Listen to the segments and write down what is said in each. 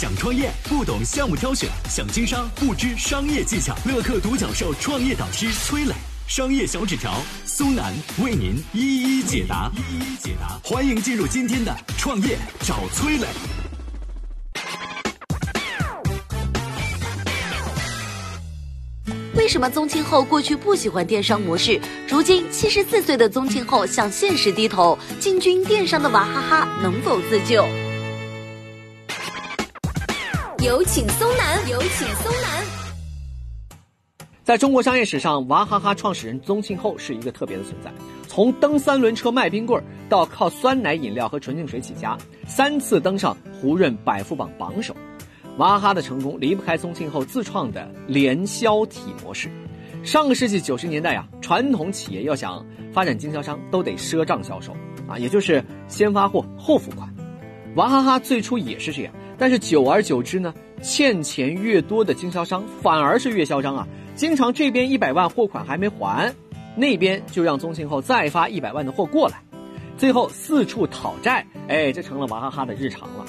想创业不懂项目挑选，想经商不知商业技巧。乐客独角兽创业导师崔磊，商业小纸条苏南为您一一解答。一一解答，欢迎进入今天的创业找崔磊。为什么宗庆后过去不喜欢电商模式，如今七十四岁的宗庆后向现实低头，进军电商的娃哈哈能否自救？有请松南，有请松南。在中国商业史上，娃哈哈创始人宗庆后是一个特别的存在。从蹬三轮车卖冰棍儿，到靠酸奶饮料和纯净水起家，三次登上胡润百富榜榜首。娃哈哈的成功离不开宗庆后自创的联销体模式。上个世纪九十年代啊，传统企业要想发展经销商，都得赊账销售啊，也就是先发货后付款。娃哈哈最初也是这样。但是久而久之呢，欠钱越多的经销商反而是越嚣张啊！经常这边一百万货款还没还，那边就让宗庆后再发一百万的货过来，最后四处讨债，哎，这成了娃哈哈的日常了。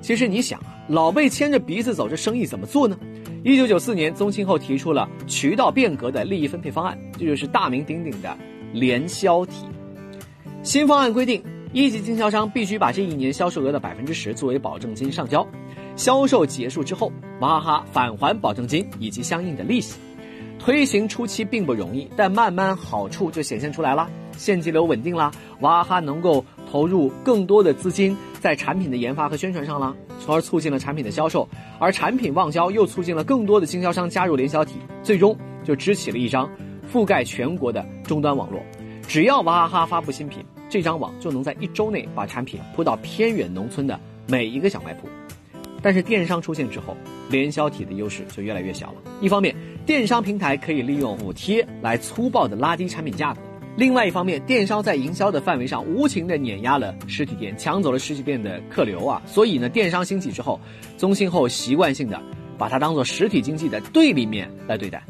其实你想啊，老被牵着鼻子走，这生意怎么做呢？一九九四年，宗庆后提出了渠道变革的利益分配方案，这就是大名鼎鼎的联销体。新方案规定。一级经销商必须把这一年销售额的百分之十作为保证金上交，销售结束之后，娃哈哈返还保证金以及相应的利息。推行初期并不容易，但慢慢好处就显现出来了，现金流稳定了，娃哈哈能够投入更多的资金在产品的研发和宣传上了，从而促进了产品的销售，而产品旺销又促进了更多的经销商加入联销体，最终就支起了一张覆盖全国的终端网络。只要娃哈哈发布新品。这张网就能在一周内把产品铺到偏远农村的每一个小卖铺，但是电商出现之后，联销体的优势就越来越小了。一方面，电商平台可以利用补贴来粗暴的拉低产品价格；另外一方面，电商在营销的范围上无情的碾压了实体店，抢走了实体店的客流啊。所以呢，电商兴起之后，宗庆后习惯性的把它当做实体经济的对立面来对待。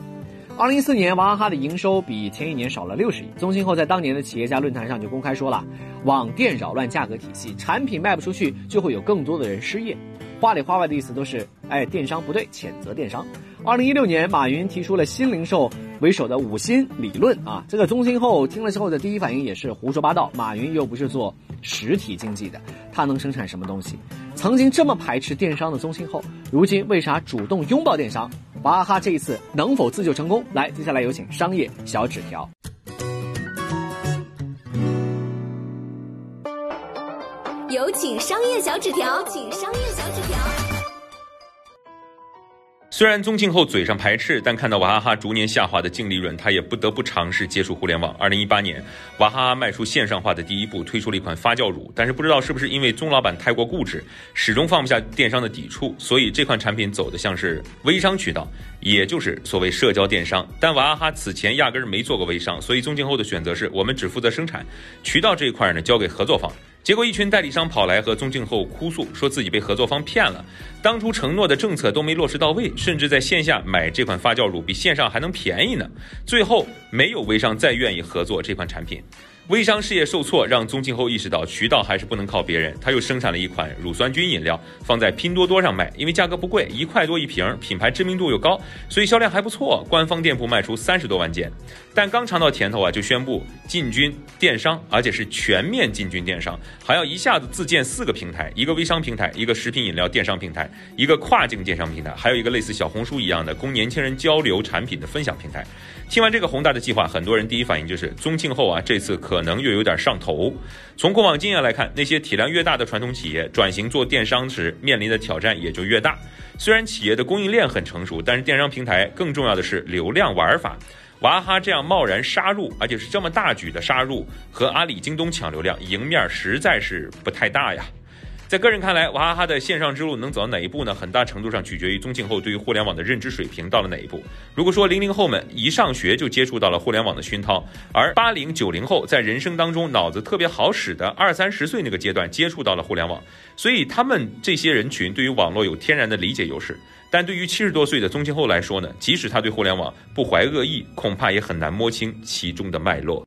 二零一四年，娃哈哈的营收比前一年少了六十亿。宗庆后在当年的企业家论坛上就公开说了：“网店扰乱价格体系，产品卖不出去，就会有更多的人失业。”话里话外的意思都是：哎，电商不对，谴责电商。二零一六年，马云提出了新零售为首的五新理论啊，这个宗庆后听了之后的第一反应也是胡说八道。马云又不是做实体经济的，他能生产什么东西？曾经这么排斥电商的宗庆后，如今为啥主动拥抱电商？娃哈哈这一次能否自救成功？来，接下来有请商业小纸条。有请商业小纸条，请商业小纸条。虽然宗庆后嘴上排斥，但看到娃哈哈逐年下滑的净利润，他也不得不尝试接触互联网。二零一八年，娃哈哈迈出线上化的第一步，推出了一款发酵乳。但是不知道是不是因为宗老板太过固执，始终放不下电商的抵触，所以这款产品走的像是微商渠道，也就是所谓社交电商。但娃哈哈此前压根儿没做过微商，所以宗庆后的选择是我们只负责生产，渠道这一块呢交给合作方。结果，一群代理商跑来和宗庆后哭诉，说自己被合作方骗了，当初承诺的政策都没落实到位，甚至在线下买这款发酵乳比线上还能便宜呢。最后，没有微商再愿意合作这款产品。微商事业受挫，让宗庆后意识到渠道还是不能靠别人。他又生产了一款乳酸菌饮料，放在拼多多上卖，因为价格不贵，一块多一瓶，品牌知名度又高，所以销量还不错。官方店铺卖出三十多万件。但刚尝到甜头啊，就宣布进军电商，而且是全面进军电商，还要一下子自建四个平台：一个微商平台，一个食品饮料电商平台，一个跨境电商平台，还有一个类似小红书一样的供年轻人交流产品的分享平台。听完这个宏大的计划，很多人第一反应就是宗庆后啊，这次可可能又有点上头。从过往经验来看，那些体量越大的传统企业转型做电商时面临的挑战也就越大。虽然企业的供应链很成熟，但是电商平台更重要的是流量玩法。娃哈哈这样贸然杀入，而且是这么大举的杀入，和阿里、京东抢流量，赢面实在是不太大呀。在个人看来，娃哈哈的线上之路能走到哪一步呢？很大程度上取决于宗庆后对于互联网的认知水平到了哪一步。如果说零零后们一上学就接触到了互联网的熏陶，而八零九零后在人生当中脑子特别好使的二三十岁那个阶段接触到了互联网，所以他们这些人群对于网络有天然的理解优势。但对于七十多岁的宗庆后来说呢，即使他对互联网不怀恶意，恐怕也很难摸清其中的脉络。